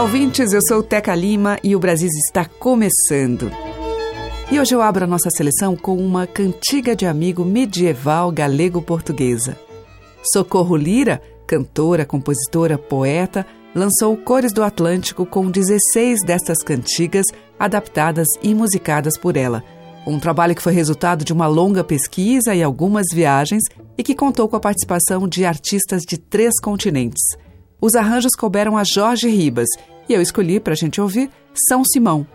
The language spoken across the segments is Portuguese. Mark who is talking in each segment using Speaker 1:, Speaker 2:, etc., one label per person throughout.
Speaker 1: Olá, ouvintes. Eu sou Teca Lima e o Brasil está começando. E hoje eu abro a nossa seleção com uma cantiga de amigo medieval galego-portuguesa. Socorro Lira, cantora, compositora, poeta, lançou Cores do Atlântico com 16 destas cantigas adaptadas e musicadas por ela. Um trabalho que foi resultado de uma longa pesquisa e algumas viagens e que contou com a participação de artistas de três continentes. Os arranjos couberam a Jorge Ribas e eu escolhi para a gente ouvir São Simão.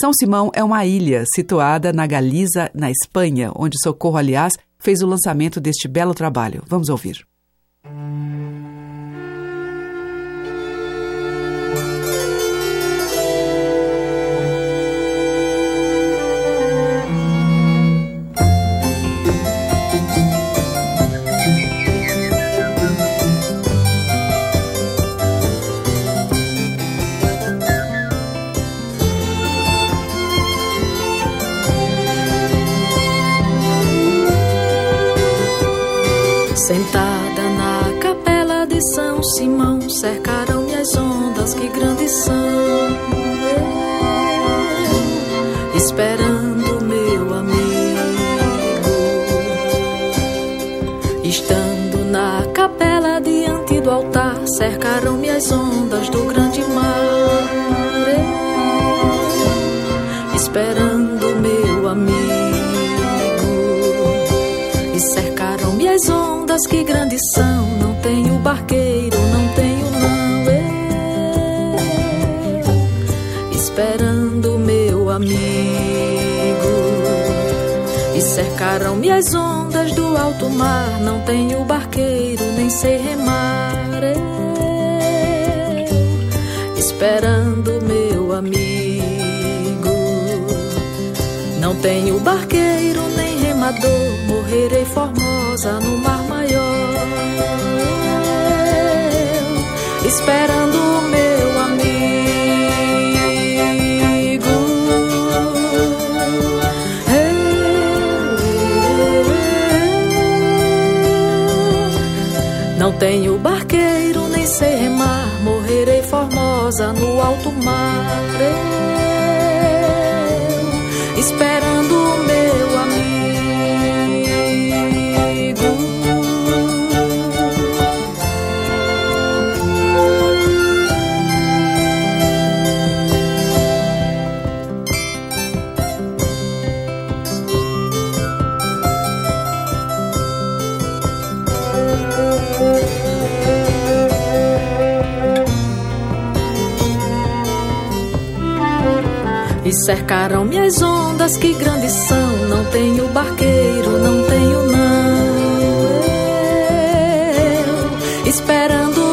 Speaker 1: São Simão é uma ilha situada na Galiza, na Espanha, onde Socorro, aliás, fez o lançamento deste belo trabalho. Vamos ouvir.
Speaker 2: Sentada na capela de São Simão, cercaram-me as ondas que grandes são. Esperando meu amigo, estando na capela diante do altar, cercaram-me as ondas ondas que grandes são. Não tenho barqueiro, não tenho não. Eu, esperando meu amigo. E cercaram-me as ondas do alto mar. Não tenho barqueiro, nem sei remar. Eu, esperando meu amigo. Não tenho barqueiro, nem remador. Morrerei formosa no mar. Esperando meu amigo. Não tenho barqueiro, nem sei remar. Morrerei formosa no alto mar. E cercaram-me as ondas que grandes são. Não tenho barqueiro, não tenho não. Eu, esperando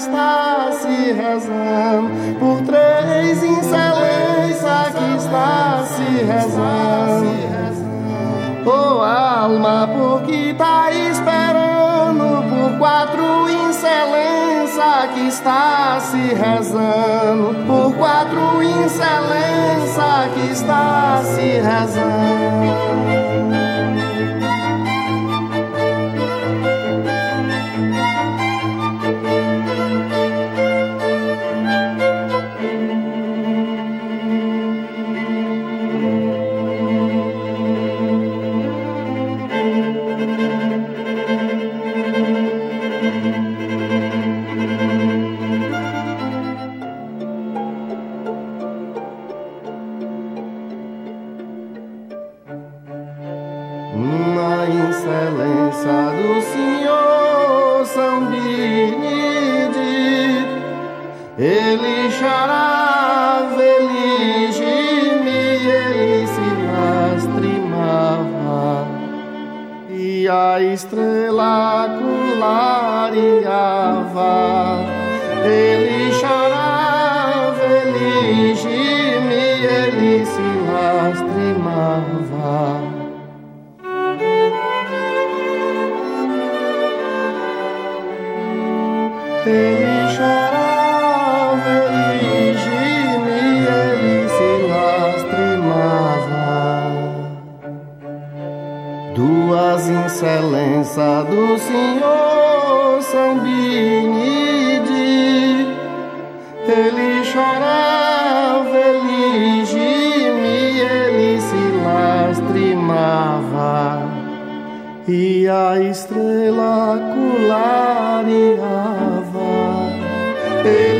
Speaker 3: está se rezando, por três excelência que está se rezando. Oh alma, porque tá esperando por quatro excelência que está se rezando, por quatro excelência que está se rezando. estrela clareava, ele chorava, ele Duas excelências do Senhor são benide. Ele chorava, ele gemia, ele se lastimava E a estrela clareava. Ele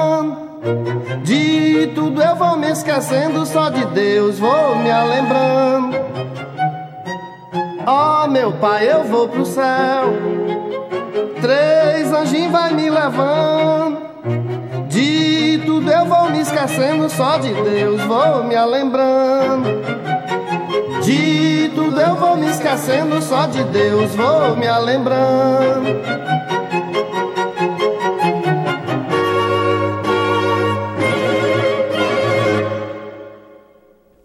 Speaker 3: Ó oh, meu pai, eu vou pro céu. Três anjinhos vai me levando. De tudo eu vou me esquecendo só de Deus, vou me lembrando. De tudo eu vou me esquecendo só de Deus, vou me lembrando.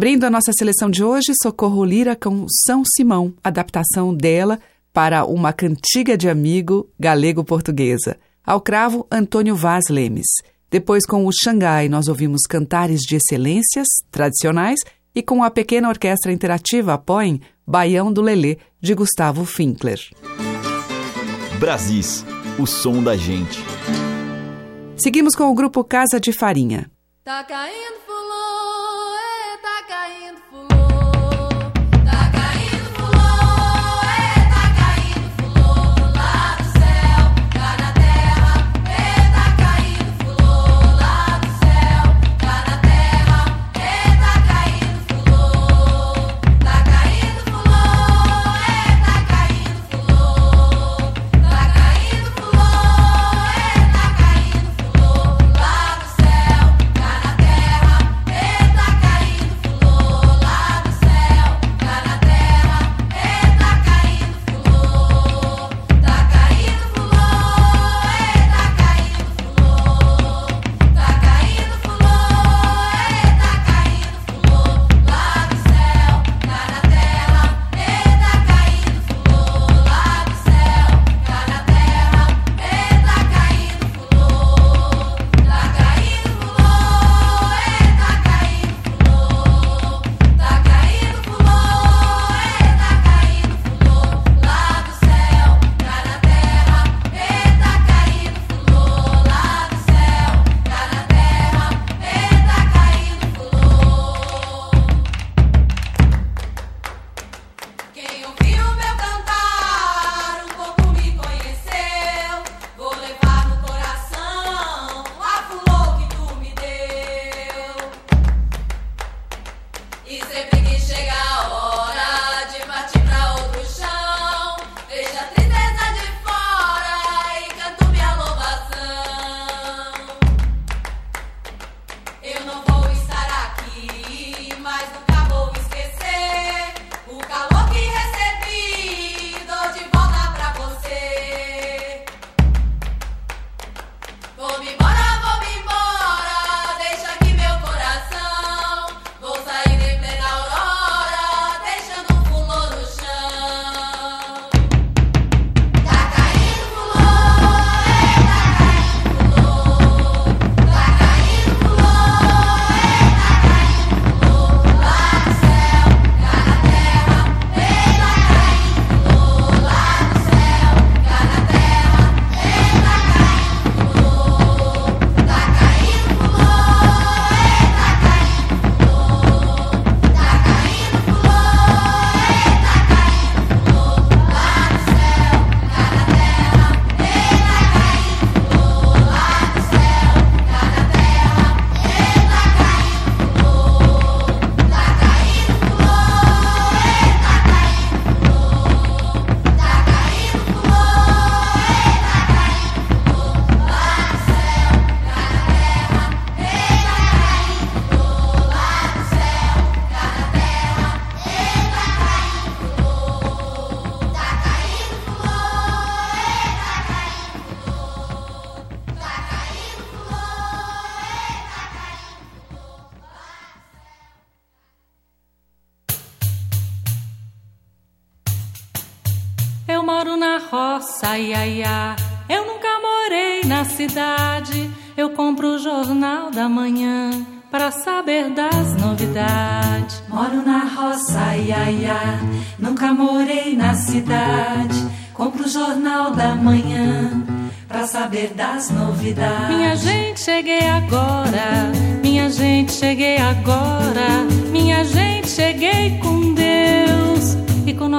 Speaker 1: Abrindo a nossa seleção de hoje, Socorro Lira com São Simão, adaptação dela para uma cantiga de amigo galego-portuguesa. Ao cravo, Antônio Vaz Lemes. Depois, com o Xangai, nós ouvimos cantares de excelências tradicionais e com a pequena orquestra interativa Apoiem, Baião do Lelê, de Gustavo Finkler.
Speaker 4: Brasis, o som da gente.
Speaker 1: Seguimos com o grupo Casa de Farinha.
Speaker 2: Tá caindo
Speaker 5: ai,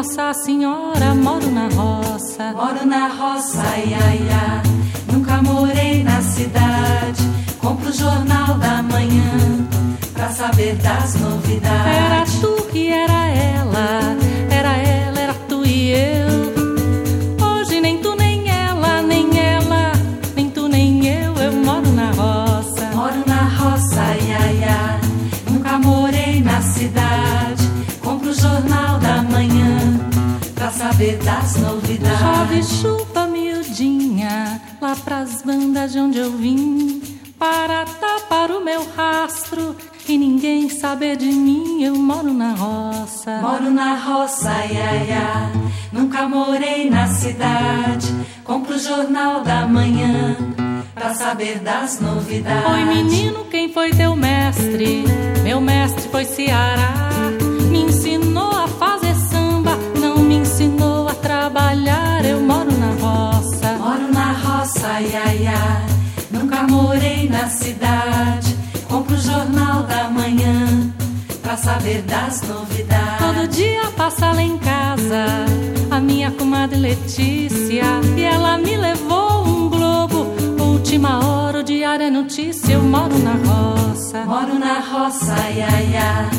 Speaker 5: Nossa Senhora. Moro na roça
Speaker 6: Moro na roça, ai, ai, ai. Nunca morei na cidade. Compro o jornal da manhã pra saber das novidades.
Speaker 5: Era tu que era ela, chuva miudinha lá pras bandas de onde eu vim para tapar o meu rastro e ninguém ninguém saber de mim, eu moro na roça.
Speaker 6: Moro na roça, ia, ia. Nunca morei na cidade. Compro o jornal da manhã pra saber das novidades.
Speaker 5: Oi, menino, quem foi teu mestre? Meu mestre foi Ceará. Me ensinou a fazer samba, não me ensinou a trabalhar. Eu moro na roça.
Speaker 6: Moro na roça, ia, ia. Nunca morei na cidade. Compro o jornal da manhã pra saber das novidades.
Speaker 5: Todo dia passa lá em casa a minha comadre Letícia e ela me levou um globo. Última hora, o diário é notícia. Eu moro na roça.
Speaker 6: Moro na roça, ia, ia.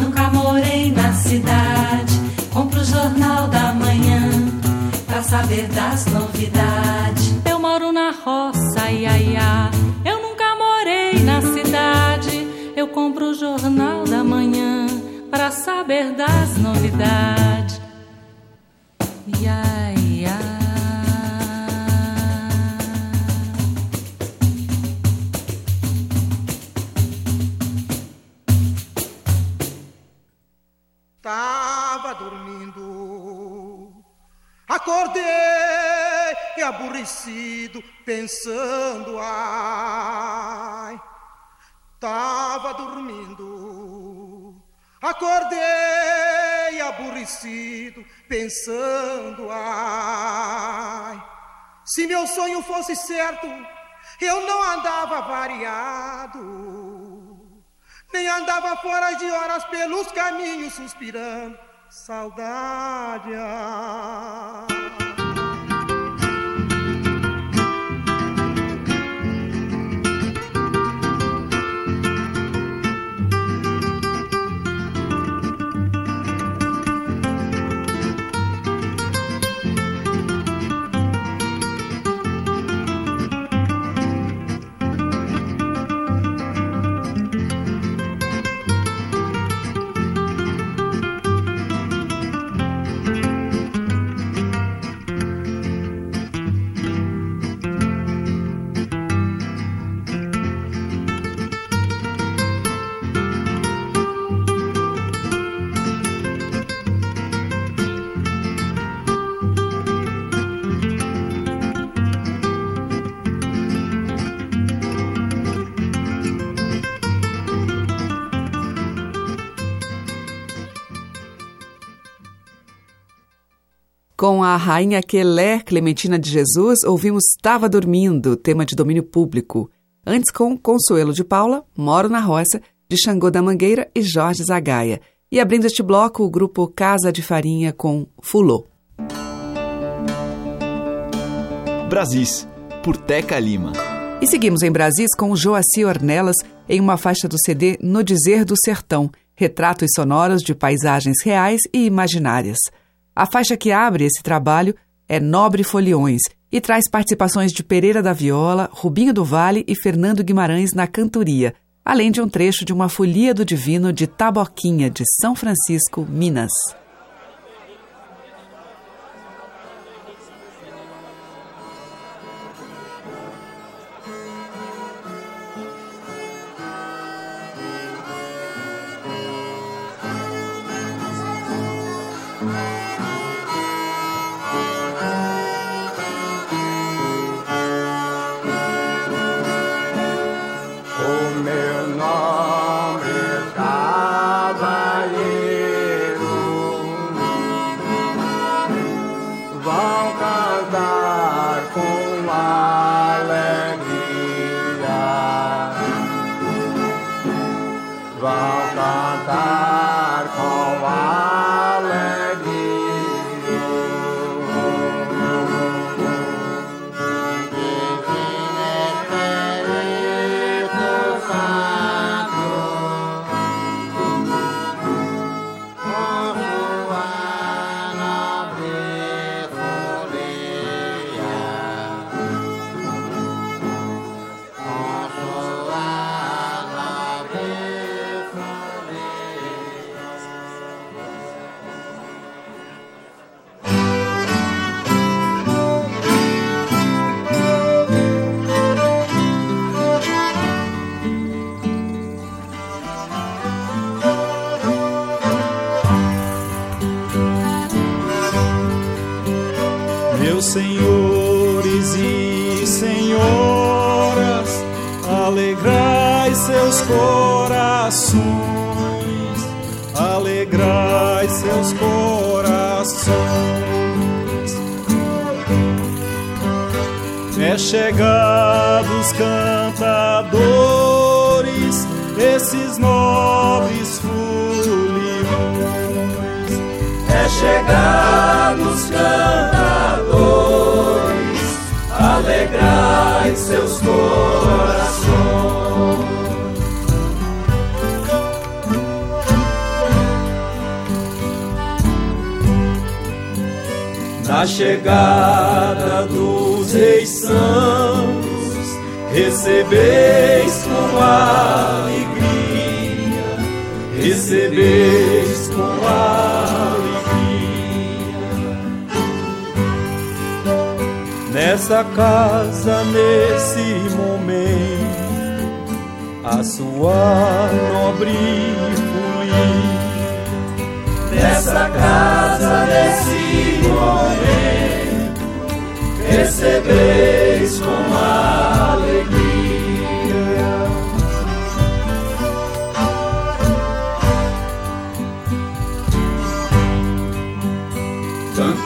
Speaker 6: Nunca morei na cidade. Compro o jornal da manhã saber das novidades.
Speaker 5: Eu moro na roça, ia, ia. Eu nunca morei na cidade. Eu compro o jornal da manhã para saber das novidades. Ia, ia.
Speaker 7: Acordei aborrecido, pensando, ai. Tava dormindo, acordei aborrecido, pensando, ai. Se meu sonho fosse certo, eu não andava variado, nem andava fora de horas pelos caminhos suspirando, saudade.
Speaker 1: Com a rainha Quelé Clementina de Jesus, ouvimos Tava Dormindo, tema de domínio público. Antes, com Consuelo de Paula, Moro na Roça, de Xangô da Mangueira e Jorge Zagaia. E abrindo este bloco, o grupo Casa de Farinha com Fulô.
Speaker 4: Brasis, por Teca Lima.
Speaker 1: E seguimos em Brasis com Joaci Ornelas em uma faixa do CD No Dizer do Sertão, retratos sonoros de paisagens reais e imaginárias. A faixa que abre esse trabalho é Nobre Foliões e traz participações de Pereira da Viola, Rubinho do Vale e Fernando Guimarães na cantoria, além de um trecho de uma Folia do Divino de Taboquinha, de São Francisco, Minas.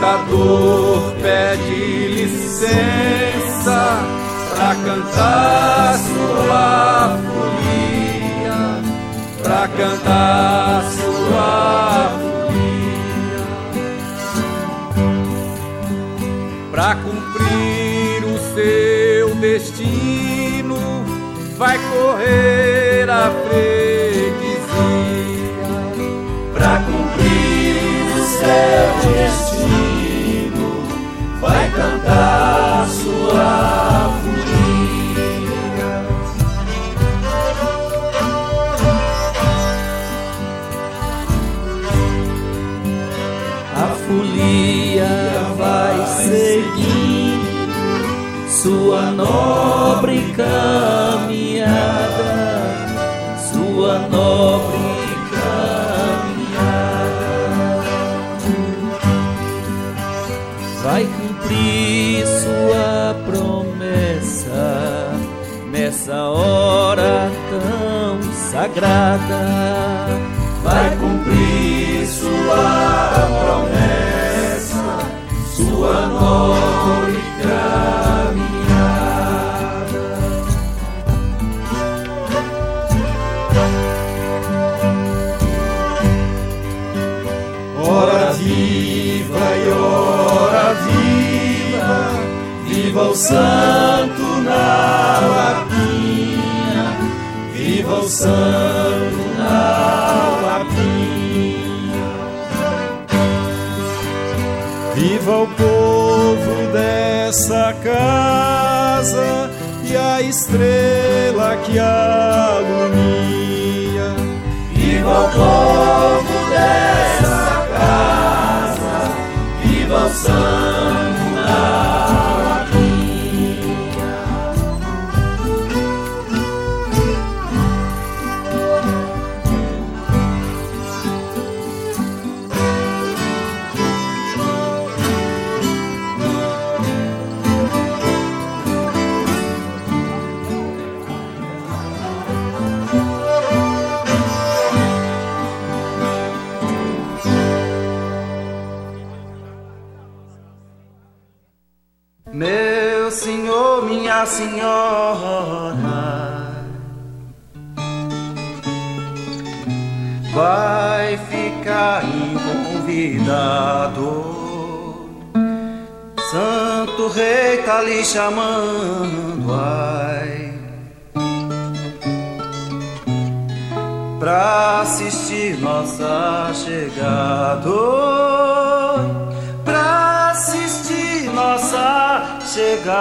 Speaker 8: Cantador pede licença pra cantar sua folia, pra cantar sua folia, pra cumprir o seu destino, vai correr a freguesia, pra cumprir o seu destino, cantar sua folia. A folia vai seguir sua nobre caminhada, nessa hora tão sagrada. Vai cumprir sua promessa, sua nobre caminhada. Ora viva e ora viva, viva o santo na santo na lapinha.
Speaker 9: Viva o povo dessa casa e a estrela que a ilumina.
Speaker 8: Viva o povo dessa casa, viva o santo
Speaker 10: senhora, vai ficar convidado. Santo Rei tá lhe chamando, ai, pra assistir nossa chegada. Chegada.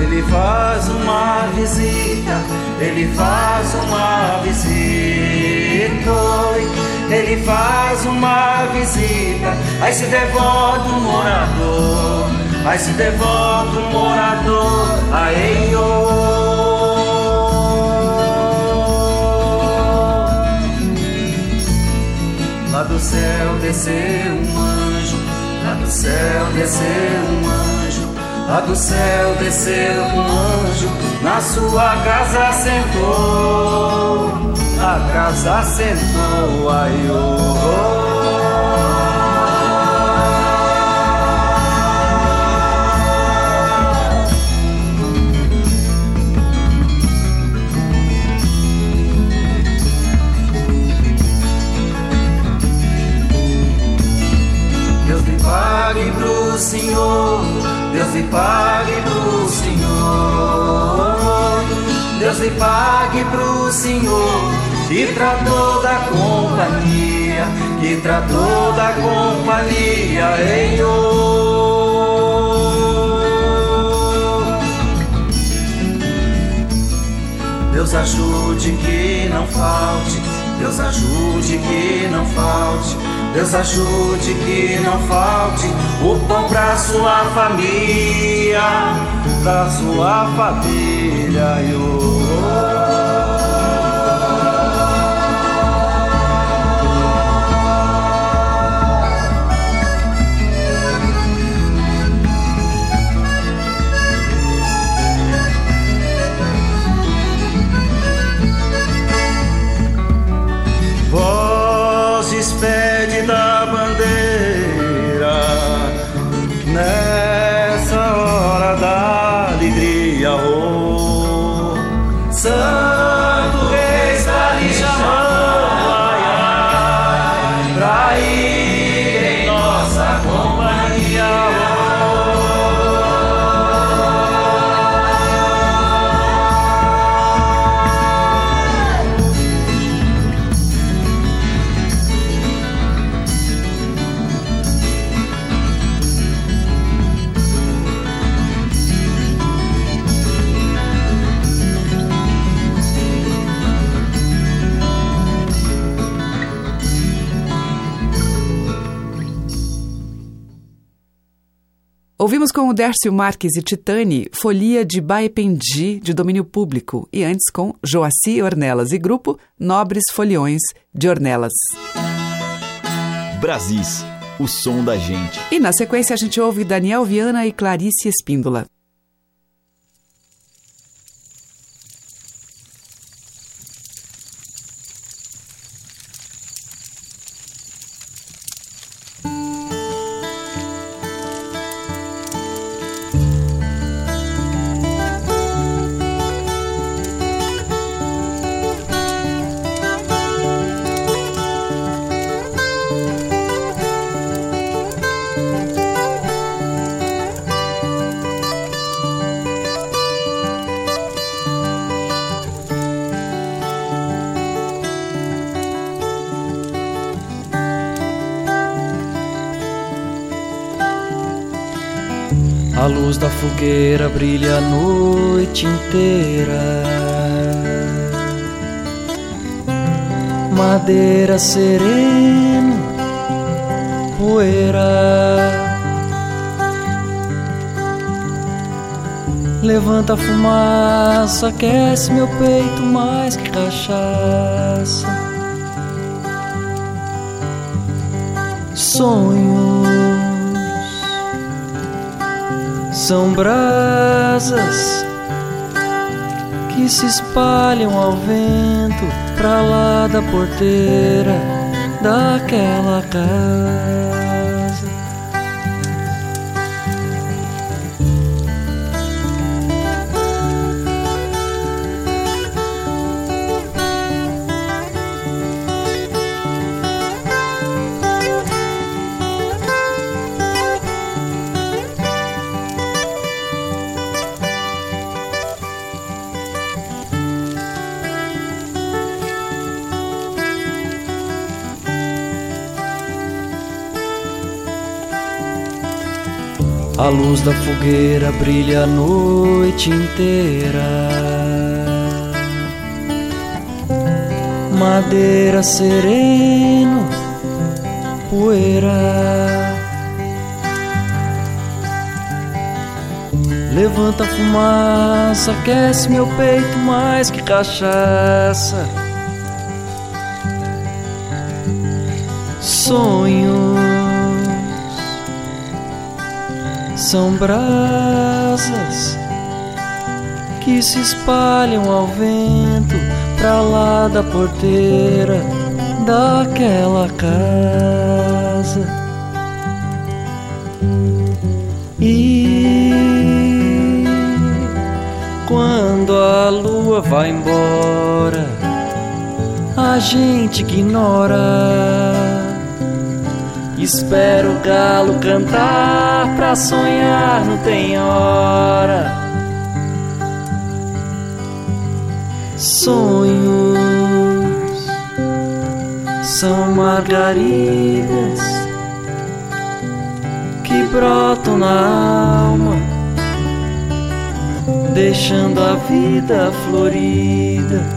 Speaker 10: Ele faz uma visita, ele faz uma visita. Ele faz uma visita, aí se devota um morador, aí se devota um morador, aí Lá do céu desceu um anjo, lá do céu desceu um lá do céu desceu um anjo, na sua casa sentou, a casa sentou, ai oh. pague pro Senhor, Deus lhe pague pro Senhor, Deus lhe pague pro Senhor, que tratou da companhia, que tratou da companhia, ei Deus ajude que não falte, Deus ajude que não falte Deus ajude que não falte o pão pra sua família, pra sua família. Oh.
Speaker 1: Dércio Marques e Titani Folia de Baependi, de domínio público, e antes com Joaci Ornelas e grupo Nobres Foliões de Ornelas.
Speaker 4: Brasis, o som da gente.
Speaker 1: E na sequência a gente ouve Daniel Viana e Clarice Espíndola.
Speaker 11: A luz da fogueira brilha a noite inteira. Madeira sereno, poeira. Levanta a fumaça, aquece meu peito mais que cachaça. Sonho são brasas que se espalham ao vento pra lá da porteira daquela casa. A luz da fogueira brilha a noite inteira. madeira sereno, poeira. Levanta a fumaça, aquece meu peito mais que cachaça. Sonhos são brasas que se espalham ao vento pra lá da porteira daquela casa. E quando a lua vai embora, a gente ignora. Espero o galo cantar pra sonhar, não tem hora. Sonhos são margaridas que brotam na alma, deixando a vida florida.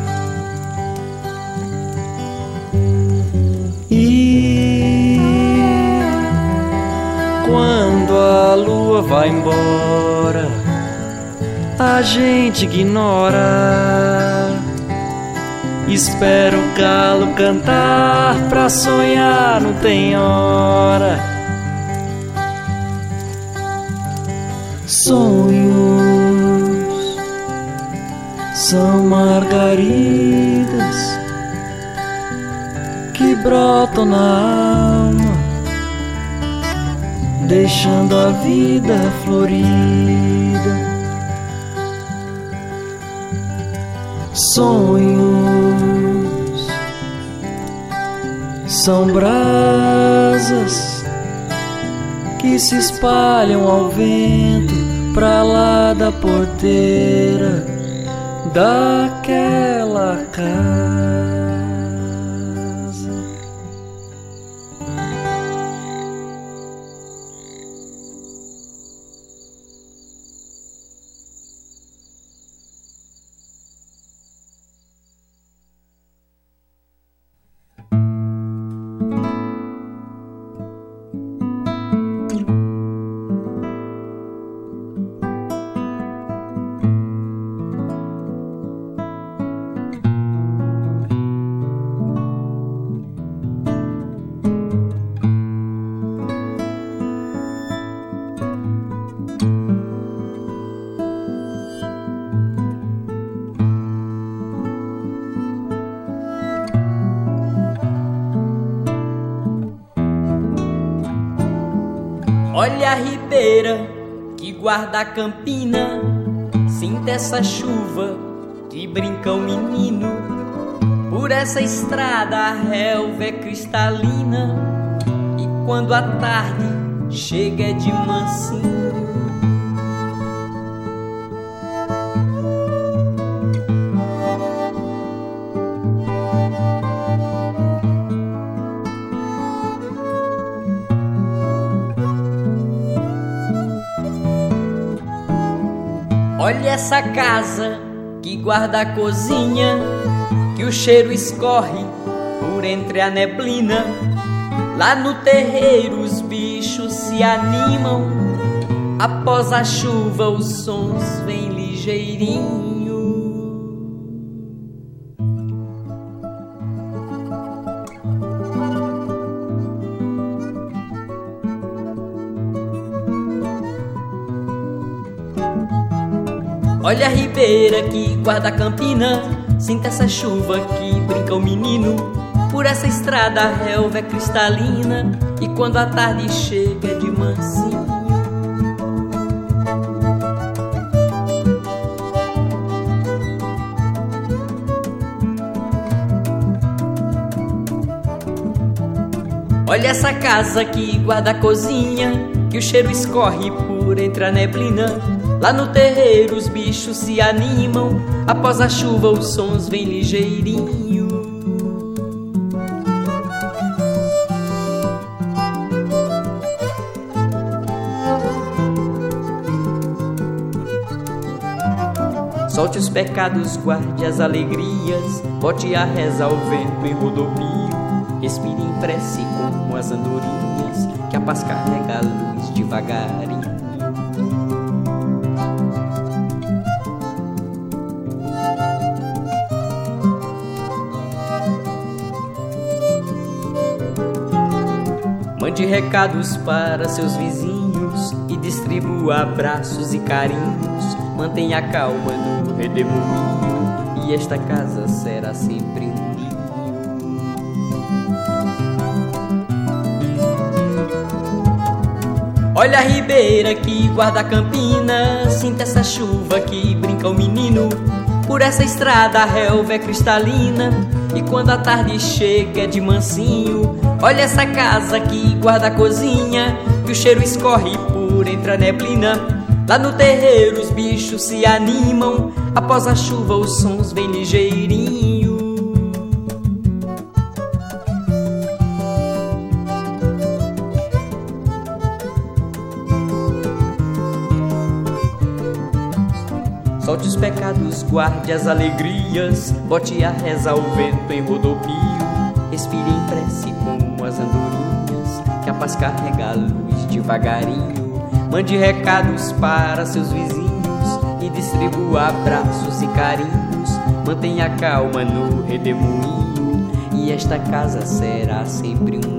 Speaker 11: Lua vai embora, a gente ignora. Espero o galo cantar pra sonhar, não tem hora. Sonhos são margaridas que brotam na alma, deixando a vida florida. sonhos são brasas que se espalham ao vento pra lá da porteira daquela casa.
Speaker 12: Guarda campina, sinta essa chuva que brinca o menino. Por essa estrada a relva é cristalina, e quando a tarde chega é de mansinho. Olha essa casa que guarda a cozinha, que o cheiro escorre por entre a neblina. Lá no terreiro os bichos se animam, após a chuva os sons vêm ligeirinho. Olha a ribeira que guarda a campina, sinta essa chuva que brinca o menino. Por essa estrada a relva é cristalina, e quando a tarde chega é de mansinho. Olha essa casa que guarda a cozinha, que o cheiro escorre por entre a neblina. Lá no terreiro os bichos se animam, após a chuva os sons vêm ligeirinho. Solte os pecados, guarde as alegrias, bote a reza ao vento em rodopio. Respire em prece como as andorinhas, que a paz carrega a luz devagarinho. Recados para seus vizinhos e distribua abraços e carinhos. Mantenha calma no redemoinho e esta casa será sempre um ninho. Olha a ribeira que guarda a campina, sinta essa chuva que brinca o menino. Por essa estrada a relva é cristalina e quando a tarde chega é de mansinho. Olha essa casa que guarda a cozinha, que o cheiro escorre por entre a neblina. Lá no terreiro os bichos se animam, após a chuva os sons vêm ligeirinho. Solte os pecados, guarde as alegrias, bote a reza ao vento em rodopio. Respire em prece carrega a luz devagarinho. Mande recados para seus vizinhos e distribua abraços e carinhos. Mantenha calma no redemoinho e esta casa será sempre um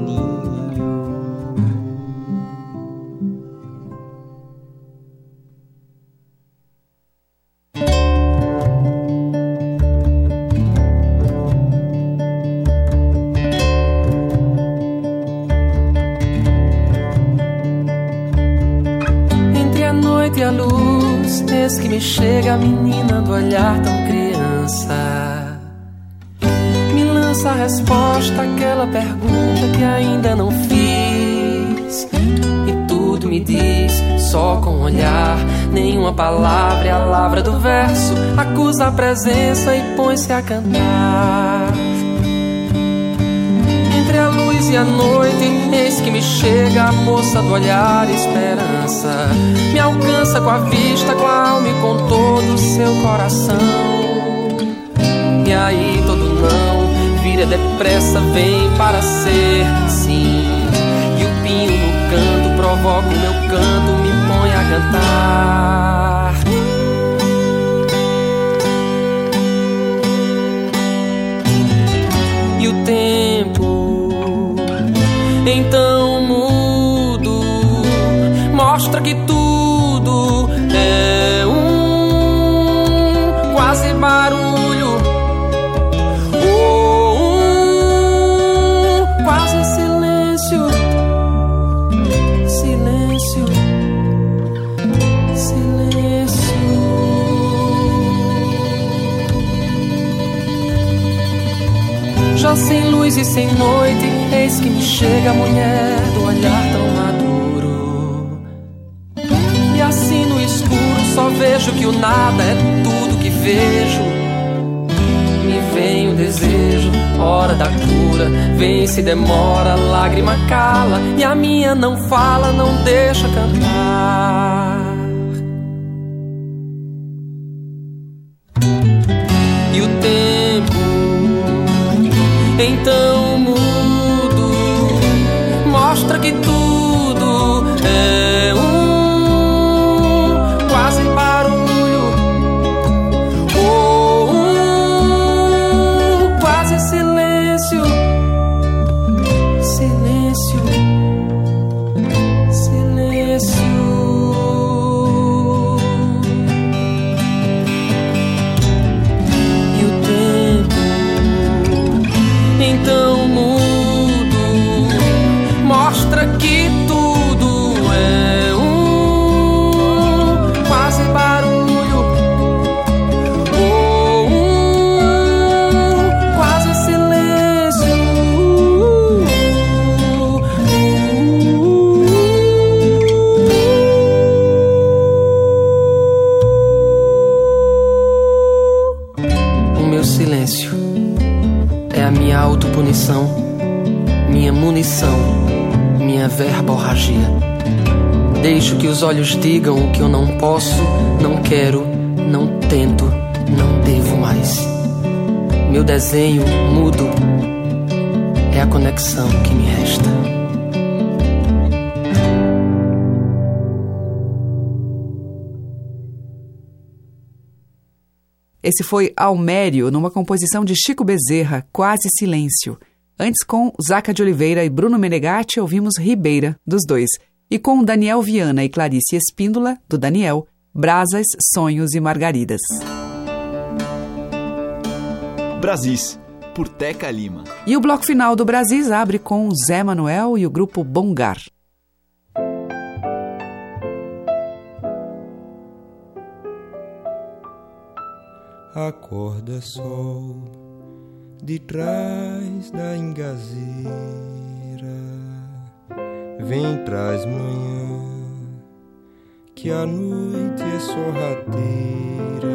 Speaker 13: Presença e põe-se a cantar. Entre a luz e a noite, eis que me chega a moça do olhar e esperança. Me alcança com a vista, com a alma e com todo o seu coração. E aí todo não vira depressa, vem para ser sim. E o pinho no canto provoca o meu canto, me põe a cantar. O tempo. Então mudo. Mostra que tudo sem luz e sem noite Eis que me chega a mulher do olhar tão maduro. E assim no escuro só vejo que o nada é tudo que vejo. Me vem o desejo, hora da cura. Vem se demora, lágrima cala. E a minha não fala, não deixa cantar. Olhos digam o que eu não posso, não quero, não tento, não devo mais. Meu desenho mudo é a conexão que me resta.
Speaker 1: Esse foi Almério, numa composição de Chico Bezerra, Quase Silêncio. Antes, com Zaca de Oliveira e Bruno Menegatti, ouvimos Ribeira, dos dois. E com Daniel Viana e Clarice Espíndola, do Daniel, Brasas, Sonhos e Margaridas.
Speaker 4: Brasis, por Teca Lima.
Speaker 1: E o bloco final do Brasis abre com Zé Manuel e o grupo Bongar.
Speaker 14: Acorda sol de trás da engazira, vem traz manhã, que a noite é sorrateira.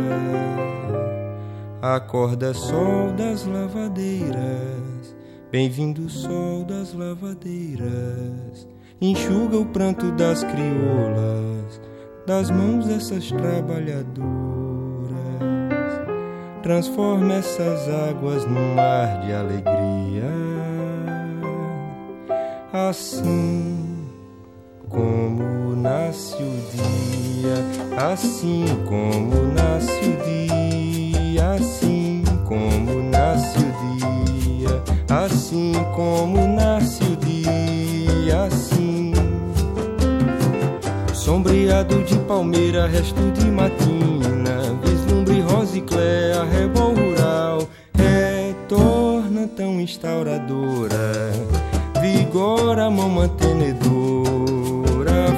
Speaker 14: Acorda sol das lavadeiras, bem-vindo sol das lavadeiras, enxuga o pranto das crioulas, das mãos dessas trabalhadoras transforma essas águas num mar de alegria. Assim como nasce o dia, assim como nasce o dia, assim como nasce o dia, assim como nasce o dia, assim. Sombreado de palmeira, resto de matina, vislumbre rosiclé, arrebol rural, retorna tão instauradora, vigora a mão mantenedora,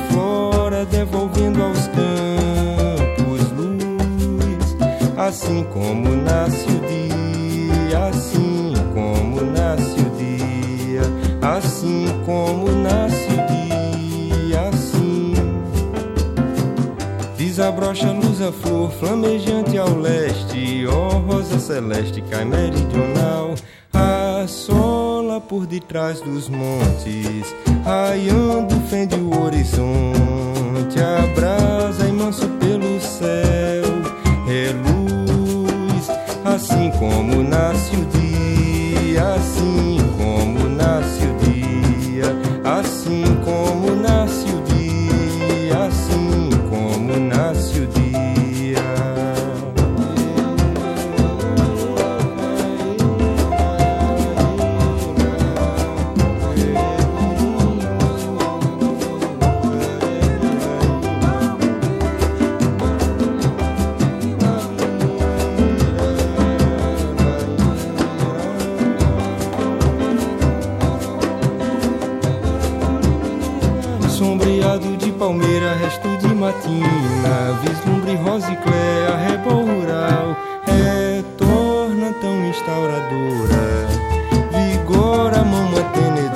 Speaker 14: flora devolvendo aos campos luz, assim como nasce o dia, assim como nasce o dia, assim como nasce o dia, assim. Desabrocha luz a flor flamejante ao leste, ó oh, rosa celeste cai meridional, por detrás dos montes, raiando fende o horizonte, abrasa imenso pelo céu, é luz, assim como nasce o dia, assim como nasce o dia, assim como nasce palmeira, resto de matina, vislumbre rosiclé, arrebol rural, retorna tão instauradora, vigora mão mantenedora,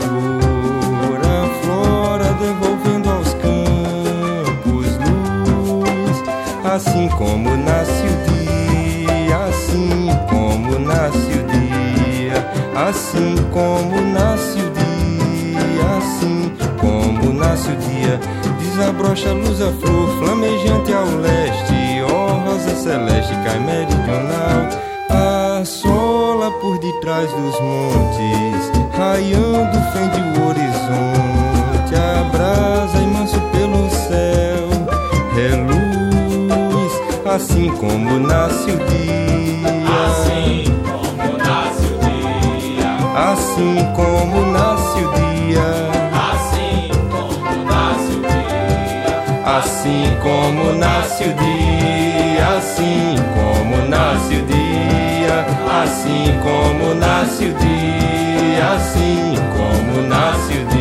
Speaker 14: flora devolvendo aos campos luz, assim como nasce o dia, assim como nasce o dia, assim como nasce o dia, assim como nasce o dia, desabrocha a luz a flor, flamejante ao leste, ó oh, rosa celeste cai meridional, assola por detrás dos montes, raiando fende o horizonte, abrasa imenso pelo céu, é luz, assim como nasce o dia,
Speaker 8: assim como nasce o dia,
Speaker 14: assim como nasce o dia. Assim como nasce o dia, assim como nasce o dia, assim como nasce o dia, assim como nasce o dia.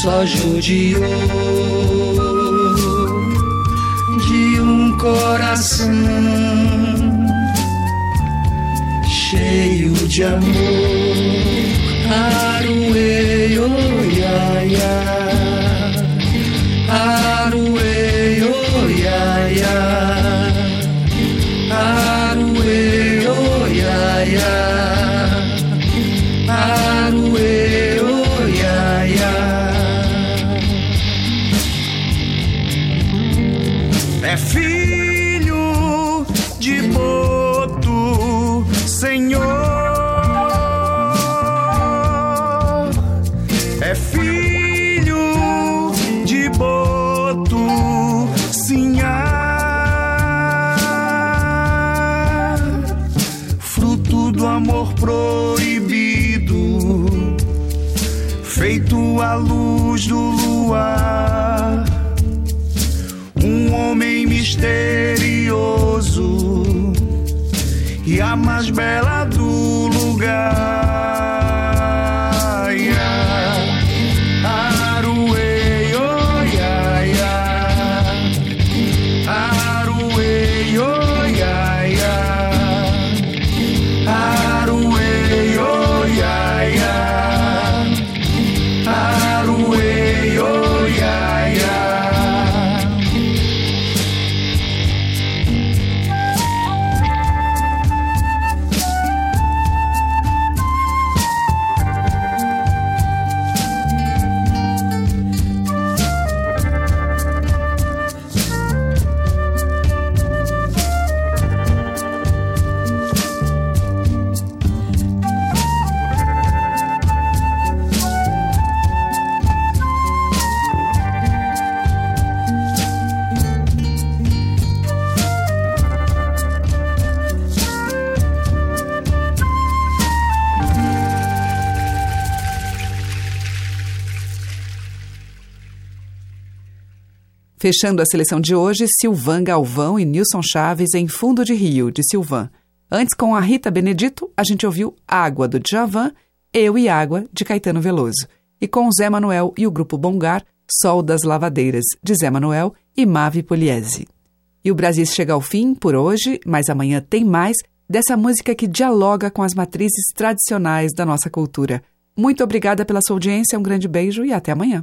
Speaker 10: só judiou de um coração cheio de amor. Aruei, oh, ia, ia.
Speaker 15: A mais bela do lugar.
Speaker 1: Fechando a seleção de hoje, Silvan Galvão e Nilson Chaves em Fundo de Rio, de Silvan. Antes, com a Rita Benedito, a gente ouviu Água, do Djavan, Eu e Água, de Caetano Veloso. E com Zé Manuel e o grupo Bongar, Sol das Lavadeiras, de Zé Manuel e Mavi Poliese. E o Brasil chega ao fim por hoje, mas amanhã tem mais dessa música que dialoga com as matrizes tradicionais da nossa cultura. Muito obrigada pela sua audiência, um grande beijo e até amanhã.